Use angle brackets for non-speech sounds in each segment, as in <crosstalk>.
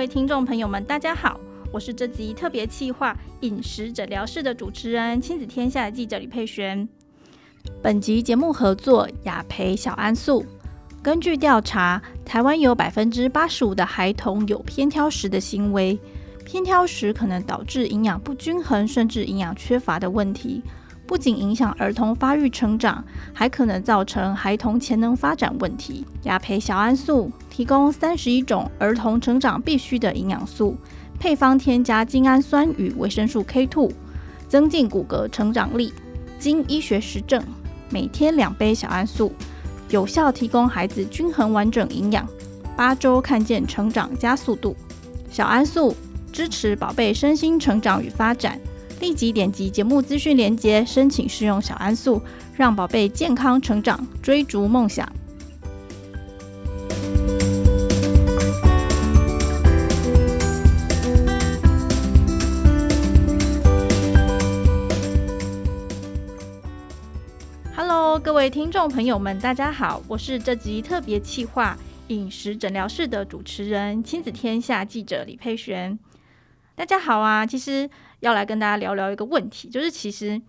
各位听众朋友们，大家好，我是这集特别企划饮食诊疗室的主持人，亲子天下的记者李佩璇。本集节目合作雅培小安素。根据调查，台湾有百分之八十五的孩童有偏挑食的行为，偏挑食可能导致营养不均衡，甚至营养缺乏的问题。不仅影响儿童发育成长，还可能造成孩童潜能发展问题。雅培小安素提供三十一种儿童成长必需的营养素，配方添加精氨酸与维生素 K2，增进骨骼成长力。经医学实证，每天两杯小安素，有效提供孩子均衡完整营养，八周看见成长加速度。小安素支持宝贝身心成长与发展。立即点击节目资讯链接，申请试用小安素，让宝贝健康成长，追逐梦想。各位听众朋友们，大家好，我是这集特别企划饮食诊疗室的主持人，亲子天下记者李佩璇。大家好啊，其实。要来跟大家聊聊一个问题，就是其实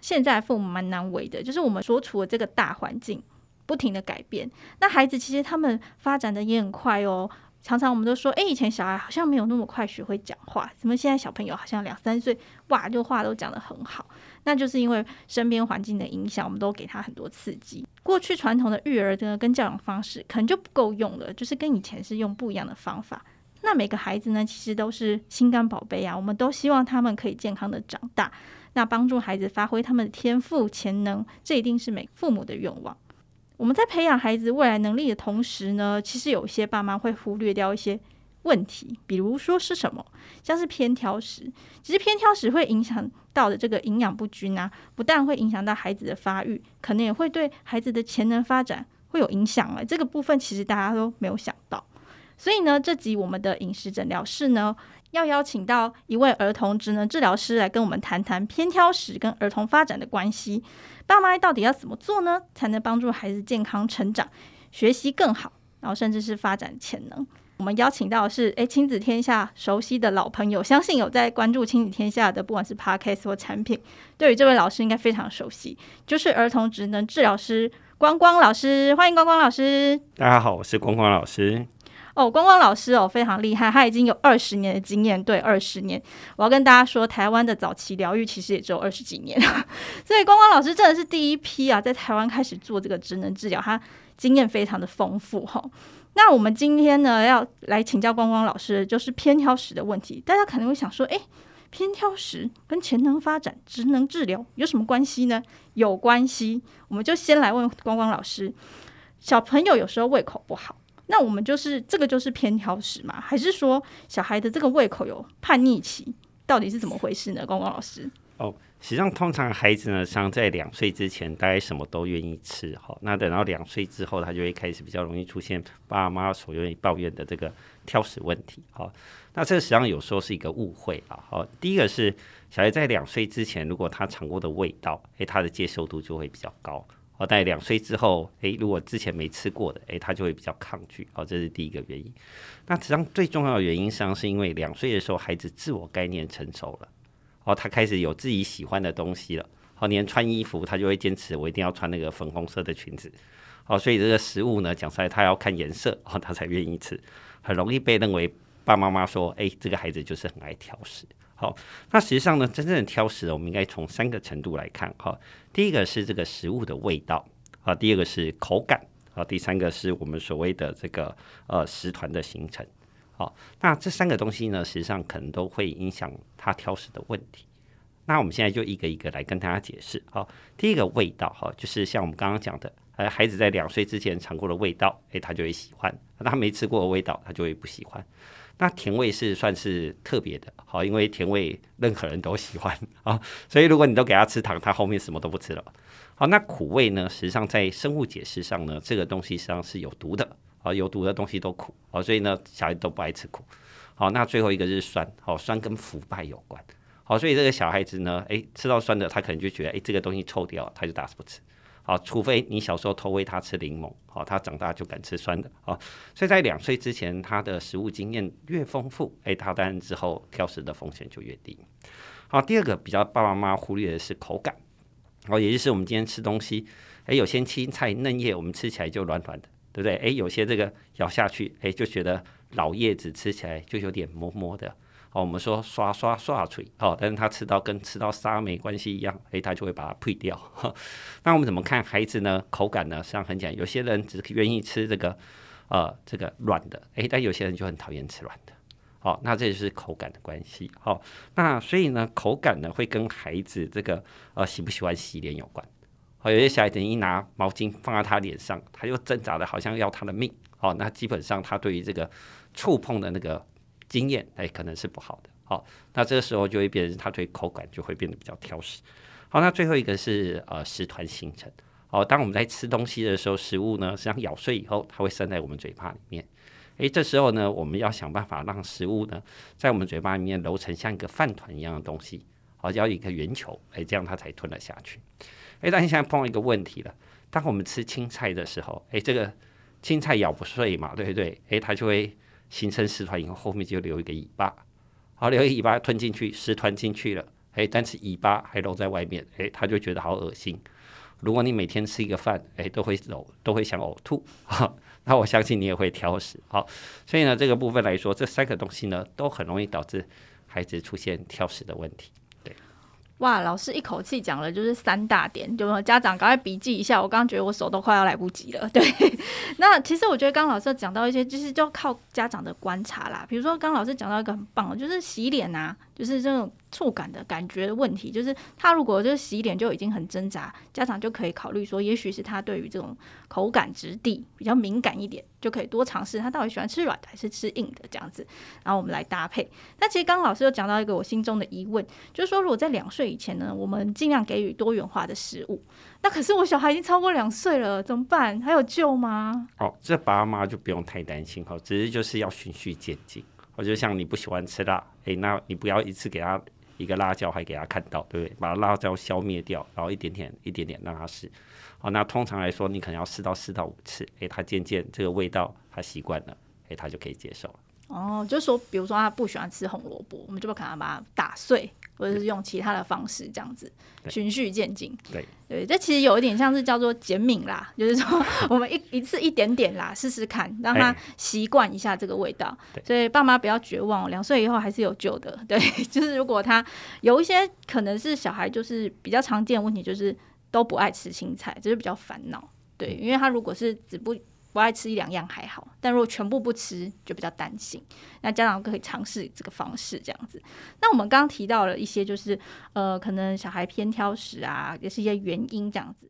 现在父母蛮难为的，就是我们所处的这个大环境不停的改变，那孩子其实他们发展的也很快哦。常常我们都说，诶，以前小孩好像没有那么快学会讲话，怎么现在小朋友好像两三岁哇，就话都讲得很好？那就是因为身边环境的影响，我们都给他很多刺激。过去传统的育儿的跟教养方式可能就不够用了，就是跟以前是用不一样的方法。那每个孩子呢，其实都是心肝宝贝啊，我们都希望他们可以健康的长大，那帮助孩子发挥他们的天赋潜能，这一定是每父母的愿望。我们在培养孩子未来能力的同时呢，其实有些爸妈会忽略掉一些问题，比如说是什么，像是偏挑食。其实偏挑食会影响到的这个营养不均啊，不但会影响到孩子的发育，可能也会对孩子的潜能发展会有影响啊。这个部分其实大家都没有想到。所以呢，这集我们的饮食诊疗室呢，要邀请到一位儿童职能治疗师来跟我们谈谈偏挑食跟儿童发展的关系。爸妈到底要怎么做呢，才能帮助孩子健康成长、学习更好，然后甚至是发展潜能？我们邀请到的是诶，亲子天下熟悉的老朋友，相信有在关注亲子天下的，不管是 Podcast 或产品，对于这位老师应该非常熟悉，就是儿童职能治疗师光光老师。欢迎光光老师。大家好，我是光光老师。哦，光光老师哦，非常厉害，他已经有二十年的经验，对，二十年。我要跟大家说，台湾的早期疗愈其实也只有二十几年，<laughs> 所以光光老师真的是第一批啊，在台湾开始做这个职能治疗，他经验非常的丰富哈。那我们今天呢，要来请教光光老师，就是偏挑食的问题。大家可能会想说，诶，偏挑食跟潜能发展、职能治疗有什么关系呢？有关系，我们就先来问光光老师，小朋友有时候胃口不好。那我们就是这个就是偏挑食嘛？还是说小孩的这个胃口有叛逆期？到底是怎么回事呢？光光老师哦，实际上通常孩子呢，像在两岁之前，大概什么都愿意吃。哈，那等到两岁之后，他就会开始比较容易出现爸妈所愿意抱怨的这个挑食问题。哈，那这实际上有时候是一个误会啊。好，第一个是小孩在两岁之前，如果他尝过的味道，诶，他的接受度就会比较高。哦，在两岁之后，诶，如果之前没吃过的，诶，他就会比较抗拒。哦，这是第一个原因。那实际上最重要的原因，实际上是因为两岁的时候，孩子自我概念成熟了。哦，他开始有自己喜欢的东西了。哦，连穿衣服，他就会坚持我一定要穿那个粉红色的裙子。哦，所以这个食物呢，讲出来他要看颜色，哦，他才愿意吃。很容易被认为爸爸妈妈说，诶，这个孩子就是很爱挑食。好，那实际上呢，真正的挑食，我们应该从三个程度来看。哈，第一个是这个食物的味道，啊，第二个是口感，啊，第三个是我们所谓的这个呃食团的形成。好，那这三个东西呢，实际上可能都会影响他挑食的问题。那我们现在就一个一个来跟大家解释。好，第一个味道，哈，就是像我们刚刚讲的，呃，孩子在两岁之前尝过的味道，诶，他就会喜欢；他没吃过的味道，他就会不喜欢。那甜味是算是特别的，好，因为甜味任何人都喜欢啊，所以如果你都给他吃糖，他后面什么都不吃了。好，那苦味呢？实际上在生物解释上呢，这个东西实际上是有毒的啊，有毒的东西都苦啊，所以呢，小孩都不爱吃苦。好，那最后一个是酸，好，酸跟腐败有关。好，所以这个小孩子呢，诶，吃到酸的，他可能就觉得，诶，这个东西臭掉，他就打死不吃。啊，除非你小时候偷喂他吃柠檬，好，他长大就敢吃酸的，啊，所以在两岁之前，他的食物经验越丰富，哎，他当然之后挑食的风险就越低。好，第二个比较爸爸妈妈忽略的是口感，好，也就是我们今天吃东西，哎，有些青菜嫩叶，我们吃起来就软软的，对不对？哎，有些这个咬下去，哎，就觉得老叶子吃起来就有点磨磨的。哦，我们说刷刷刷嘴，哦，但是他吃到跟吃到沙没关系一样，诶，他就会把它呸掉。那我们怎么看孩子呢？口感呢？实际上很简单，有些人只愿意吃这个，呃，这个软的，诶，但有些人就很讨厌吃软的。好，那这就是口感的关系。好，那所以呢，口感呢会跟孩子这个呃喜不喜欢洗脸有关。好，有些小孩子一拿毛巾放在他脸上，他就挣扎的好像要他的命。好，那基本上他对于这个触碰的那个。经验哎，可能是不好的。好，那这个时候就会变成他对口感就会变得比较挑食。好，那最后一个是呃食团形成。好，当我们在吃东西的时候，食物呢实际上咬碎以后，它会渗在我们嘴巴里面。哎，这时候呢，我们要想办法让食物呢在我们嘴巴里面揉成像一个饭团一样的东西，好，要一个圆球，哎，这样它才吞了下去。哎，但是现在碰到一个问题了，当我们吃青菜的时候，哎，这个青菜咬不碎嘛，对不对？哎，它就会。形成食团以后，后面就留一个尾巴，好，留一个尾巴吞进去，食团进去了，哎，但是尾巴还露在外面，哎，他就觉得好恶心。如果你每天吃一个饭，哎，都会呕，都会想呕吐，哈，<laughs> 那我相信你也会挑食，好，所以呢，这个部分来说，这三个东西呢，都很容易导致孩子出现挑食的问题。哇，老师一口气讲了就是三大点，就家长赶快笔记一下。我刚刚觉得我手都快要来不及了。对，<laughs> 那其实我觉得刚刚老师讲到一些，就是就靠家长的观察啦。比如说刚老师讲到一个很棒，就是洗脸啊，就是这种。触感的感觉的问题，就是他如果就是洗脸就已经很挣扎，家长就可以考虑说，也许是他对于这种口感质地比较敏感一点，就可以多尝试他到底喜欢吃软的还是吃硬的这样子，然后我们来搭配。那其实刚刚老师又讲到一个我心中的疑问，就是说如果在两岁以前呢，我们尽量给予多元化的食物，那可是我小孩已经超过两岁了，怎么办？还有救吗？哦，这爸妈就不用太担心哈，只是就是要循序渐进。我就像你不喜欢吃辣，哎，那你不要一次给他。一个辣椒还给他看到，对不对？把辣椒消灭掉，然后一点点、一点点让他试。好，那通常来说，你可能要试到四到五次，哎，他渐渐这个味道他习惯了，哎，他就可以接受了。哦，就是说，比如说他不喜欢吃红萝卜，我们就不可能把它打碎。或者是用其他的方式这样子循序渐进，对对，这其实有一点像是叫做减敏啦，就是说 <laughs> 我们一一次一点点啦，试试看，让他习惯一下这个味道。所以爸妈不要绝望，两岁以后还是有救的。<laughs> 对，就是如果他有一些可能是小孩，就是比较常见的问题，就是都不爱吃青菜，这是比较烦恼。对，因为他如果是只不不爱吃一两样还好，但如果全部不吃就比较担心。那家长可以尝试这个方式，这样子。那我们刚刚提到了一些，就是呃，可能小孩偏挑食啊，也是一些原因这样子。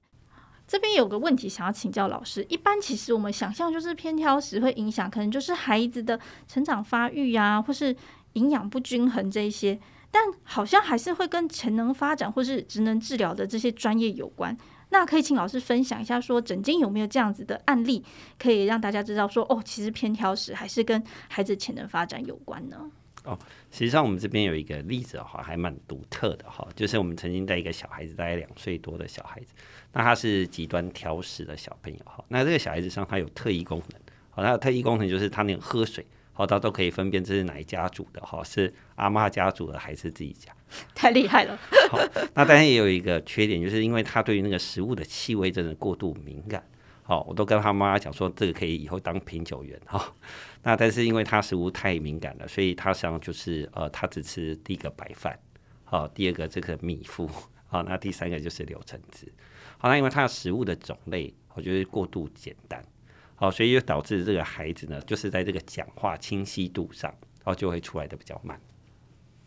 这边有个问题想要请教老师，一般其实我们想象就是偏挑食会影响，可能就是孩子的成长发育呀，或是营养不均衡这一些，但好像还是会跟潜能发展或是职能治疗的这些专业有关。那可以请老师分享一下，说诊间有没有这样子的案例，可以让大家知道说，哦，其实偏挑食还是跟孩子潜能发展有关呢？哦，实际上我们这边有一个例子哈，还蛮独特的哈，就是我们曾经带一个小孩子，大概两岁多的小孩子，那他是极端挑食的小朋友哈，那这个小孩子上他有特异功能，好，他的特异功能就是他连喝水。好，他都可以分辨这是哪一家煮的哈，是阿妈家煮的还是自己家？<laughs> 太厉害了。<laughs> 好，那当然也有一个缺点，就是因为他对于那个食物的气味真的过度敏感。好，我都跟他妈妈讲说，这个可以以后当品酒员哈。那但是因为他食物太敏感了，所以他实际上就是呃，他只吃第一个白饭，好，第二个这个米糊，好，那第三个就是柳橙汁。好，那因为他的食物的种类，我觉得过度简单。好，所以就导致这个孩子呢，就是在这个讲话清晰度上，然后就会出来的比较慢。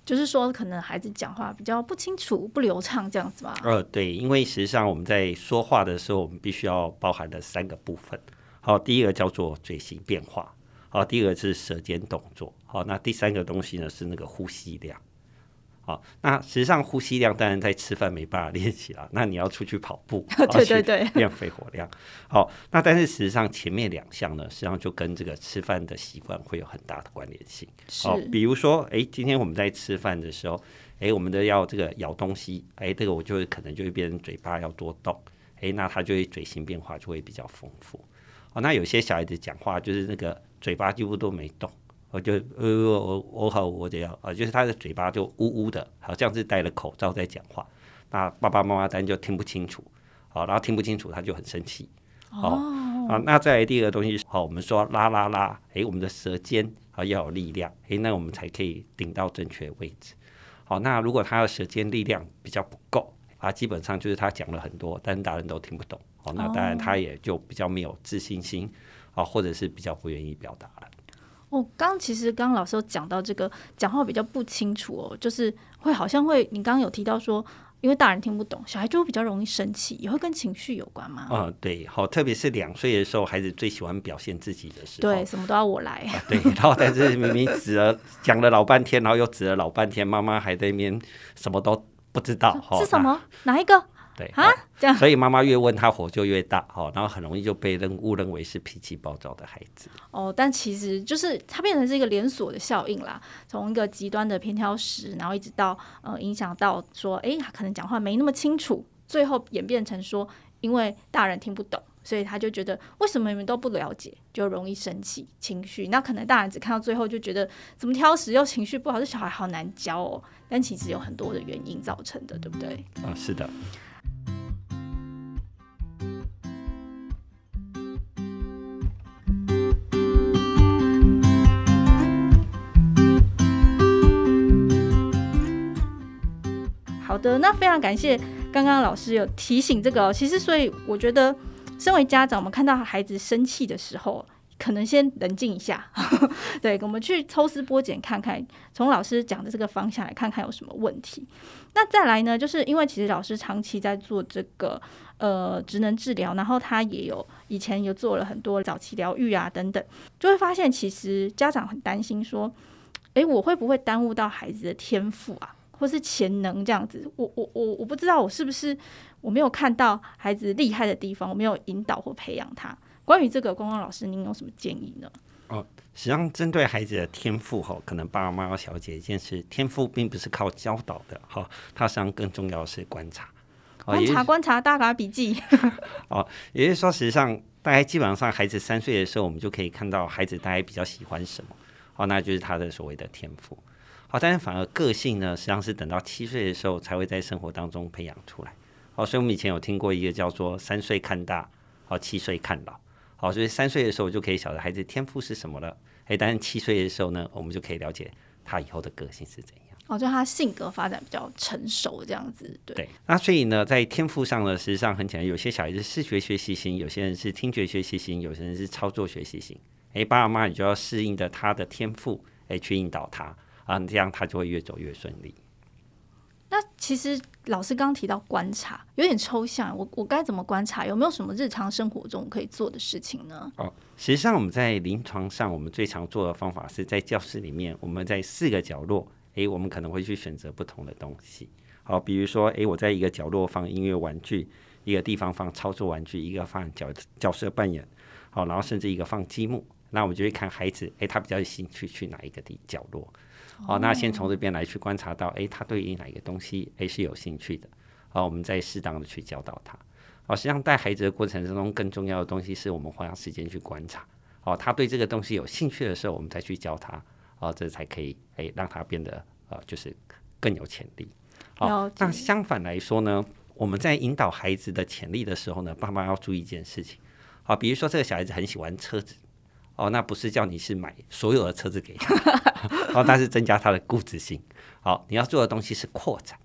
就是说，可能孩子讲话比较不清楚、不流畅这样子吧？呃，对，因为实际上我们在说话的时候，我们必须要包含的三个部分。好，第一个叫做嘴型变化，好，第二个是舌尖动作，好，那第三个东西呢是那个呼吸量。好，那实际上呼吸量当然在吃饭没办法练习了。那你要出去跑步，对对对，练肺活量。好，那但是实际上前面两项呢，实际上就跟这个吃饭的习惯会有很大的关联性。好，比如说，哎，今天我们在吃饭的时候，哎，我们的要这个咬东西，哎，这个我就可能就会变成嘴巴要多动，诶，那他就会嘴型变化就会比较丰富。哦，那有些小孩子讲话就是那个嘴巴几乎都没动，我就呃我我好我这样啊，就是他的嘴巴就呜呜的，好像是戴了口罩在讲话。那爸爸妈妈当然就听不清楚，好，然后听不清楚他就很生气。哦，啊，那再来第二个东西，好，我们说拉拉拉，诶，我们的舌尖啊要有力量，诶，那我们才可以顶到正确位置。好，那如果他的舌尖力量比较不够啊，基本上就是他讲了很多，但是大人都听不懂。哦，那当然他也就比较没有自信心啊，或者是比较不愿意表达了。哦，刚其实刚刚老师有讲到这个讲话比较不清楚哦，就是会好像会，你刚刚有提到说，因为大人听不懂，小孩就会比较容易生气，也会跟情绪有关吗？嗯，对，好，特别是两岁的时候，孩子最喜欢表现自己的时候，对，什么都要我来。啊、对，然后但是明明指了讲了老半天，然后又指了老半天，妈妈还在那边什么都不知道，是什么？哪一个？对啊，这样，所以妈妈越问他火就越大，好，然后很容易就被人误认为是脾气暴躁的孩子。哦，但其实就是它变成是一个连锁的效应啦，从一个极端的偏挑食，然后一直到呃影响到说，哎，他可能讲话没那么清楚，最后演变成说，因为大人听不懂，所以他就觉得为什么你们都不了解，就容易生气情绪。那可能大人只看到最后就觉得怎么挑食又情绪不好，这小孩好难教哦。但其实有很多的原因造成的，对不对？啊，是的。好的，那非常感谢刚刚老师有提醒这个。其实，所以我觉得，身为家长，我们看到孩子生气的时候，可能先冷静一下，<laughs> 对，我们去抽丝剥茧看看，从老师讲的这个方向来看看有什么问题。那再来呢，就是因为其实老师长期在做这个呃职能治疗，然后他也有以前有做了很多早期疗愈啊等等，就会发现其实家长很担心说，诶，我会不会耽误到孩子的天赋啊？或是潜能这样子，我我我我不知道我是不是我没有看到孩子厉害的地方，我没有引导或培养他。关于这个，光光老师，您有什么建议呢？哦，实际上针对孩子的天赋哈，可能爸爸妈妈小姐一件事：天赋并不是靠教导的哈，它实际上更重要的是观察。观察观察，大家笔记。<laughs> 哦，也就是说，实际上大概基本上孩子三岁的时候，我们就可以看到孩子大概比较喜欢什么，哦，那就是他的所谓的天赋。好，但是反而个性呢，实际上是等到七岁的时候才会在生活当中培养出来。好，所以我们以前有听过一个叫做“三岁看大，好七岁看老”。好，所以三岁的时候就可以晓得孩子天赋是什么了。哎，但是七岁的时候呢，我们就可以了解他以后的个性是怎样。哦，就他性格发展比较成熟这样子。对。对。那所以呢，在天赋上呢，实际上很简单，有些小孩子视觉学习型，有些人是听觉学习型，有些人是操作学习型。哎，爸爸妈妈你就要适应的他的天赋，哎，去引导他。啊，这样他就会越走越顺利。那其实老师刚刚提到观察，有点抽象。我我该怎么观察？有没有什么日常生活中可以做的事情呢？哦，实际上我们在临床上，我们最常做的方法是在教室里面，我们在四个角落，诶，我们可能会去选择不同的东西。好，比如说，诶，我在一个角落放音乐玩具，一个地方放操作玩具，一个放角角色扮演，好，然后甚至一个放积木。那我们就会看孩子，诶，他比较有兴趣去哪一个地角落。好，那先从这边来去观察到，诶，他对于哪一个东西，诶是有兴趣的，好，我们再适当的去教导他。好，实际上带孩子的过程当中，更重要的东西是我们花时间去观察。好，他对这个东西有兴趣的时候，我们再去教他，好，这才可以，诶，让他变得，呃，就是更有潜力。好，那相反来说呢，我们在引导孩子的潜力的时候呢，爸妈要注意一件事情。好，比如说这个小孩子很喜欢车子。哦，那不是叫你是买所有的车子给他，<laughs> 哦，但是增加他的固执性。好，你要做的东西是扩展。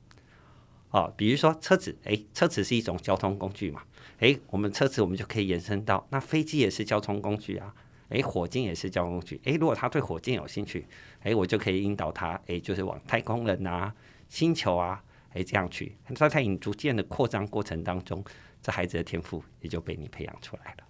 哦，比如说车子，诶，车子是一种交通工具嘛，诶，我们车子我们就可以延伸到，那飞机也是交通工具啊，诶，火箭也是交通工具，诶，如果他对火箭有兴趣，诶，我就可以引导他，诶，就是往太空人啊、星球啊，诶，这样去。在他逐渐的扩张过程当中，这孩子的天赋也就被你培养出来了。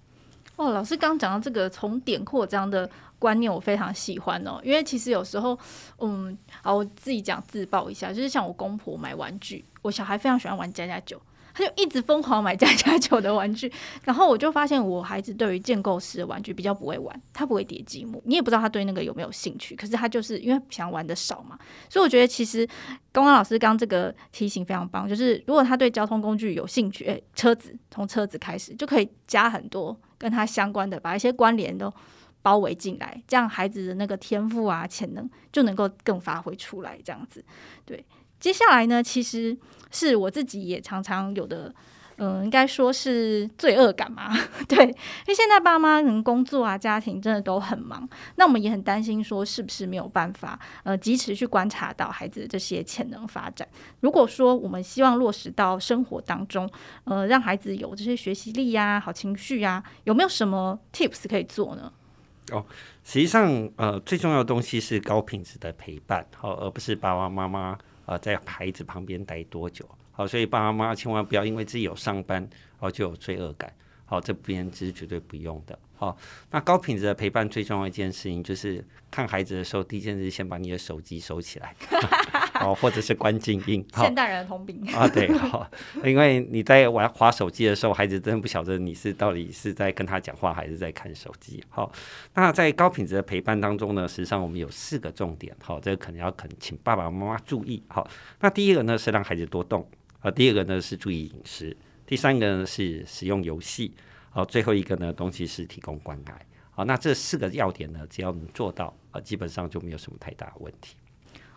哦，老师刚讲到这个从点扩张的观念，我非常喜欢哦。因为其实有时候，嗯，好，我自己讲自爆一下，就是像我公婆买玩具，我小孩非常喜欢玩家家酒，他就一直疯狂买家家酒的玩具。然后我就发现我孩子对于建构式的玩具比较不会玩，他不会叠积木，你也不知道他对那个有没有兴趣。可是他就是因为想玩的少嘛，所以我觉得其实刚刚老师刚这个提醒非常棒，就是如果他对交通工具有兴趣，诶，车子从车子开始就可以加很多跟他相关的，把一些关联都。包围进来，这样孩子的那个天赋啊、潜能就能够更发挥出来。这样子，对。接下来呢，其实是我自己也常常有的，嗯，应该说是罪恶感嘛。<laughs> 对，因为现在爸妈可能工作啊、家庭真的都很忙，那我们也很担心说是不是没有办法呃及时去观察到孩子的这些潜能发展。如果说我们希望落实到生活当中，呃，让孩子有这些学习力呀、好情绪呀，有没有什么 tips 可以做呢？哦，实际上，呃，最重要的东西是高品质的陪伴，好，而不是爸爸妈妈啊在孩子旁边待多久，好，所以爸爸妈妈千万不要因为自己有上班，哦，就有罪恶感，好，这边是绝对不用的。好，那高品质的陪伴最重要一件事情就是看孩子的时候，第一件事先把你的手机收起来，<laughs> 哦，或者是关静音。现代人的通病啊，对，好，因为你在玩滑手机的时候，孩子真的不晓得你是到底是在跟他讲话还是在看手机。好，那在高品质的陪伴当中呢，实际上我们有四个重点，好，这个可能要肯请爸爸妈妈注意。好，那第一个呢是让孩子多动，啊，第二个呢是注意饮食，第三个呢是使用游戏。好，最后一个呢，东西是提供关爱。好，那这四个要点呢，只要能做到啊，基本上就没有什么太大的问题。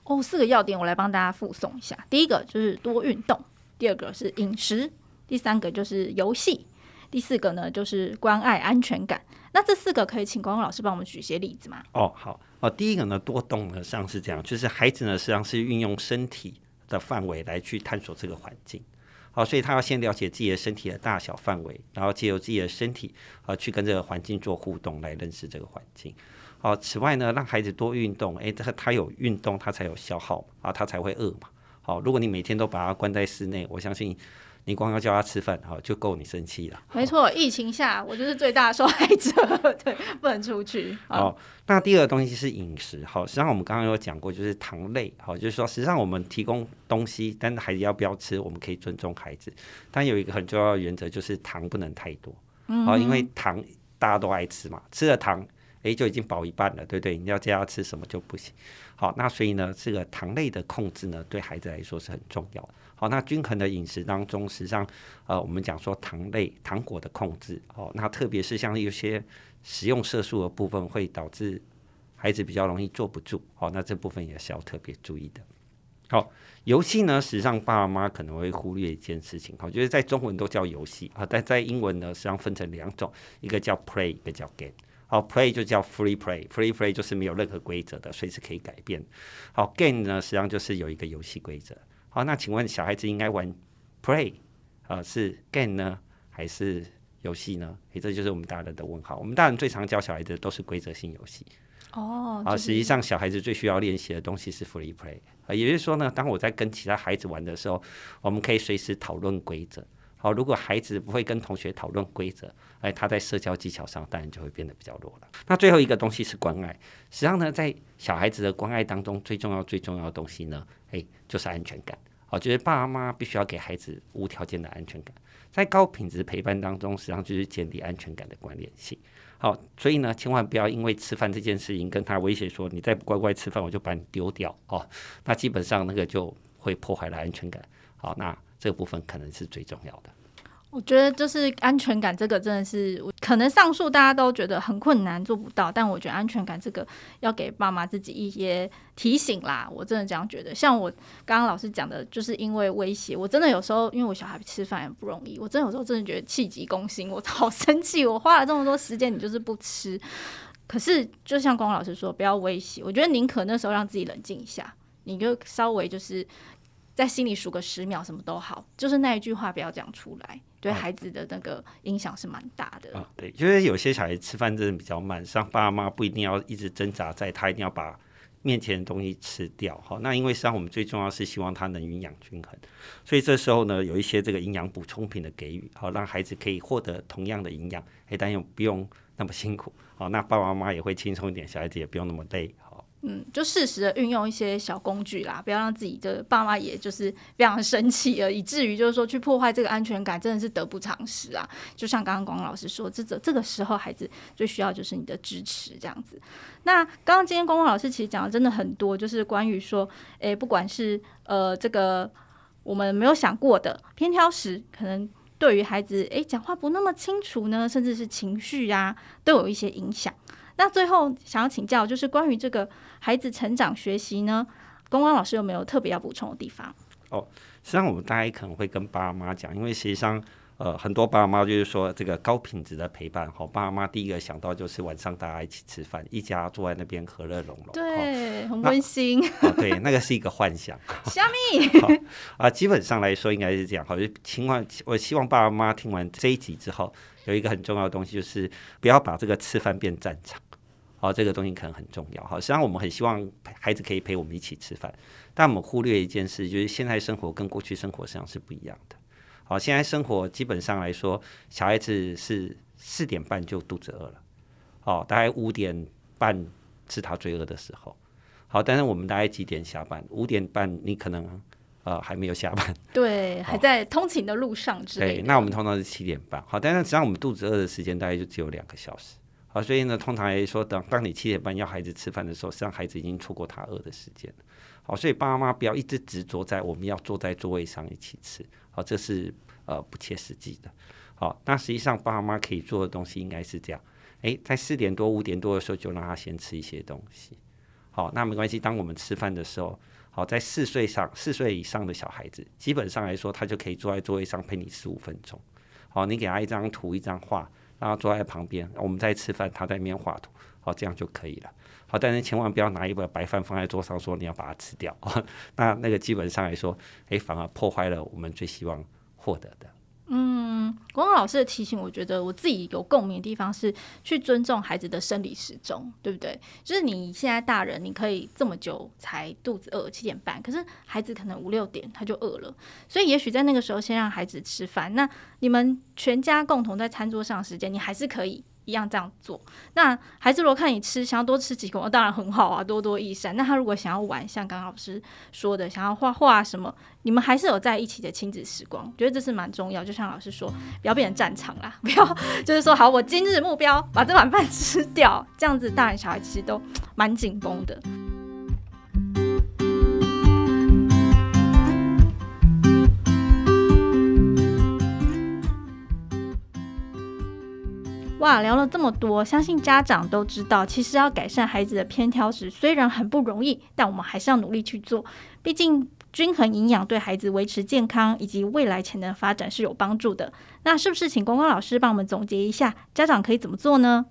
哦，四个要点我来帮大家附送一下。第一个就是多运动，第二个是饮食，第三个就是游戏，第四个呢就是关爱安全感。那这四个可以请光光老师帮我们举一些例子吗？哦，好。哦，第一个呢，多动呢，上是这样，就是孩子呢实际上是运用身体的范围来去探索这个环境。好，所以他要先了解自己的身体的大小范围，然后借由自己的身体啊，去跟这个环境做互动，来认识这个环境。好，此外呢，让孩子多运动，诶，他他有运动，他才有消耗啊，他才会饿嘛。好，如果你每天都把他关在室内，我相信。你光要叫他吃饭，好就够你生气了。没错，疫情下我就是最大的受害者，<laughs> 对，不能出去。好，那第二个东西是饮食。好，实际上我们刚刚有讲过，就是糖类。好，就是说，实际上我们提供东西，但是孩子要不要吃，我们可以尊重孩子。但有一个很重要的原则，就是糖不能太多。好，因为糖大家都爱吃嘛，吃了糖，诶，就已经饱一半了，对不对？你要叫他吃什么就不行。好，那所以呢，这个糖类的控制呢，对孩子来说是很重要的。好，那均衡的饮食当中，实际上，呃，我们讲说糖类、糖果的控制，哦，那特别是像有些食用色素的部分，会导致孩子比较容易坐不住，哦，那这部分也是要特别注意的。好，游戏呢，实际上爸爸妈妈可能会忽略一件事情，我觉得在中文都叫游戏啊，但在英文呢，实际上分成两种，一个叫 play，一个叫 game。好，play 就叫 free play，free play 就是没有任何规则的，随时可以改变。好，game 呢，实际上就是有一个游戏规则。好，那请问小孩子应该玩 play 啊、呃、是 game 呢，还是游戏呢？诶，这就是我们大人的问号。我们大人最常教小孩子的都是规则性游戏。哦，啊，实际上小孩子最需要练习的东西是 free play。啊，也就是说呢，当我在跟其他孩子玩的时候，我们可以随时讨论规则。好，如果孩子不会跟同学讨论规则，哎，他在社交技巧上当然就会变得比较弱了。那最后一个东西是关爱。实际上呢，在小孩子的关爱当中，最重要、最重要的东西呢，诶，就是安全感。好，就是爸妈必须要给孩子无条件的安全感，在高品质陪伴当中，实际上就是建立安全感的关联性。好，所以呢，千万不要因为吃饭这件事情跟他威胁说，你再不乖乖吃饭，我就把你丢掉哦。那基本上那个就会破坏了安全感。好，那这个部分可能是最重要的。我觉得就是安全感这个真的是，可能上述大家都觉得很困难做不到，但我觉得安全感这个要给爸妈自己一些提醒啦。我真的这样觉得。像我刚刚老师讲的，就是因为威胁，我真的有时候因为我小孩吃饭也不容易，我真的有时候真的觉得气急攻心，我好生气，我花了这么多时间，你就是不吃。可是就像光光老师说，不要威胁，我觉得宁可那时候让自己冷静一下，你就稍微就是在心里数个十秒，什么都好，就是那一句话不要讲出来。对孩子的那个影响是蛮大的啊，对，就是有些小孩吃饭真的比较慢，像爸妈不一定要一直挣扎在他一定要把面前的东西吃掉，好，那因为实际上我们最重要是希望他能营养均衡，所以这时候呢，有一些这个营养补充品的给予，好，让孩子可以获得同样的营养，哎，但又不用那么辛苦，好，那爸爸妈妈也会轻松一点，小孩子也不用那么累，好。嗯，就适时的运用一些小工具啦，不要让自己的爸妈也就是非常生气了，以至于就是说去破坏这个安全感，真的是得不偿失啊。就像刚刚光光老师说，这这这个时候孩子最需要就是你的支持，这样子。那刚刚今天光光老师其实讲的真的很多，就是关于说，诶，不管是呃这个我们没有想过的偏挑食，可能对于孩子诶讲话不那么清楚呢，甚至是情绪啊，都有一些影响。那最后想要请教，就是关于这个孩子成长学习呢，光光老师有没有特别要补充的地方？哦，实际上我们大家可能会跟爸妈讲，因为实际上呃很多爸妈就是说这个高品质的陪伴，哈，爸妈第一个想到就是晚上大家一起吃饭，一家坐在那边和乐融融，对，很温馨。哦，对，那个是一个幻想。<laughs> 虾米 <laughs> 啊，基本上来说应该是这样。好，就情况，我希望爸爸妈妈听完这一集之后，有一个很重要的东西，就是不要把这个吃饭变战场。好，这个东西可能很重要。好，实际上我们很希望孩子可以陪我们一起吃饭，但我们忽略一件事，就是现在生活跟过去生活实际上是不一样的。好，现在生活基本上来说，小孩子是四点半就肚子饿了，哦，大概五点半是他最饿的时候。好，但是我们大概几点下班？五点半你可能呃还没有下班，<laughs> 对，还在通勤的路上之类的。对，那我们通常是七点半。好，但是实际上我们肚子饿的时间大概就只有两个小时。啊，所以呢，通常来说，等当你七点半要孩子吃饭的时候，实际上孩子已经错过他饿的时间。好，所以爸妈不要一直执着在我们要坐在座位上一起吃，好，这是呃不切实际的。好，那实际上爸妈可以做的东西应该是这样：诶，在四点多五点多的时候就让他先吃一些东西。好，那没关系。当我们吃饭的时候，好，在四岁上四岁以上的小孩子，基本上来说，他就可以坐在座位上陪你十五分钟。好，你给他一张图一张画。然后坐在旁边，我们在吃饭，他在那边画图，好，这样就可以了。好，但是千万不要拿一碗白饭放在桌上，说你要把它吃掉。<laughs> 那那个基本上来说，哎，反而破坏了我们最希望获得的。嗯，光光老师的提醒，我觉得我自己有共鸣的地方是去尊重孩子的生理时钟，对不对？就是你现在大人，你可以这么久才肚子饿，七点半，可是孩子可能五六点他就饿了，所以也许在那个时候先让孩子吃饭，那你们全家共同在餐桌上的时间，你还是可以。一样这样做，那孩子如果看你吃，想要多吃几口，当然很好啊，多多益善。那他如果想要玩，像刚刚老师说的，想要画画什么，你们还是有在一起的亲子时光，我觉得这是蛮重要。就像老师说，不要变成战场啦，<laughs> 不要就是说好，我今日目标把这碗饭吃掉，这样子大人小孩其实都蛮紧绷的。哇，聊了这么多，相信家长都知道，其实要改善孩子的偏挑食，虽然很不容易，但我们还是要努力去做。毕竟均衡营养对孩子维持健康以及未来潜能发展是有帮助的。那是不是请光光老师帮我们总结一下，家长可以怎么做呢？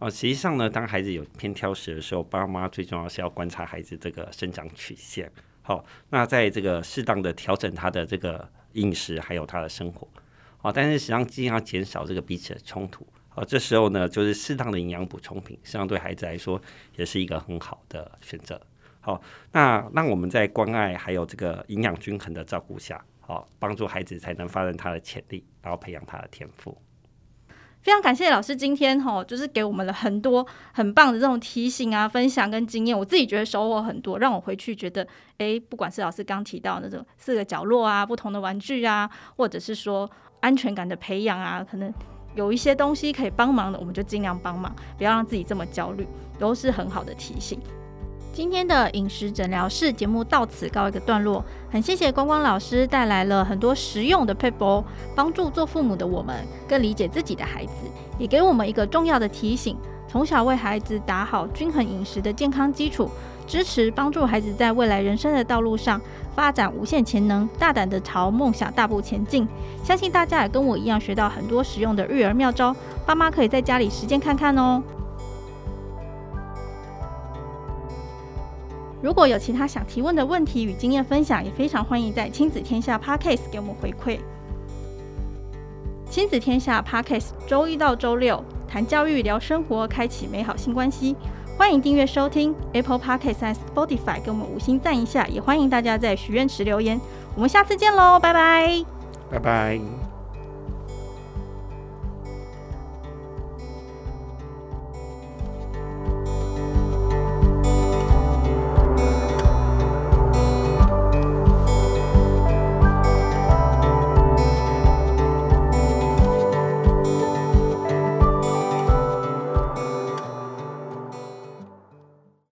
哦，实际上呢，当孩子有偏挑食的时候，爸妈最重要是要观察孩子这个生长曲线。好，那在这个适当的调整他的这个饮食，还有他的生活。好，但是实际上尽量减少这个彼此的冲突。哦，这时候呢，就是适当的营养补充品，实际上对孩子来说也是一个很好的选择。好，那让我们在关爱还有这个营养均衡的照顾下，好，帮助孩子才能发展他的潜力，然后培养他的天赋。非常感谢老师今天哈，就是给我们了很多很棒的这种提醒啊、分享跟经验，我自己觉得收获很多，让我回去觉得，诶，不管是老师刚提到那种四个角落啊、不同的玩具啊，或者是说安全感的培养啊，可能。有一些东西可以帮忙的，我们就尽量帮忙，不要让自己这么焦虑，都是很好的提醒。今天的饮食诊疗室节目到此告一个段落，很谢谢光光老师带来了很多实用的 paper，，帮助做父母的我们更理解自己的孩子，也给我们一个重要的提醒：从小为孩子打好均衡饮食的健康基础，支持帮助孩子在未来人生的道路上。发展无限潜能，大胆的朝梦想大步前进。相信大家也跟我一样学到很多实用的育儿妙招，爸妈可以在家里实践看看哦。如果有其他想提问的问题与经验分享，也非常欢迎在亲子天下 Podcast 给我们回馈。亲子天下 Podcast 周一到周六谈教育、聊生活，开启美好新关系。欢迎订阅收听 Apple Podcast 和 Spotify，给我们五星赞一下，也欢迎大家在许愿池留言。我们下次见喽，拜拜，拜拜。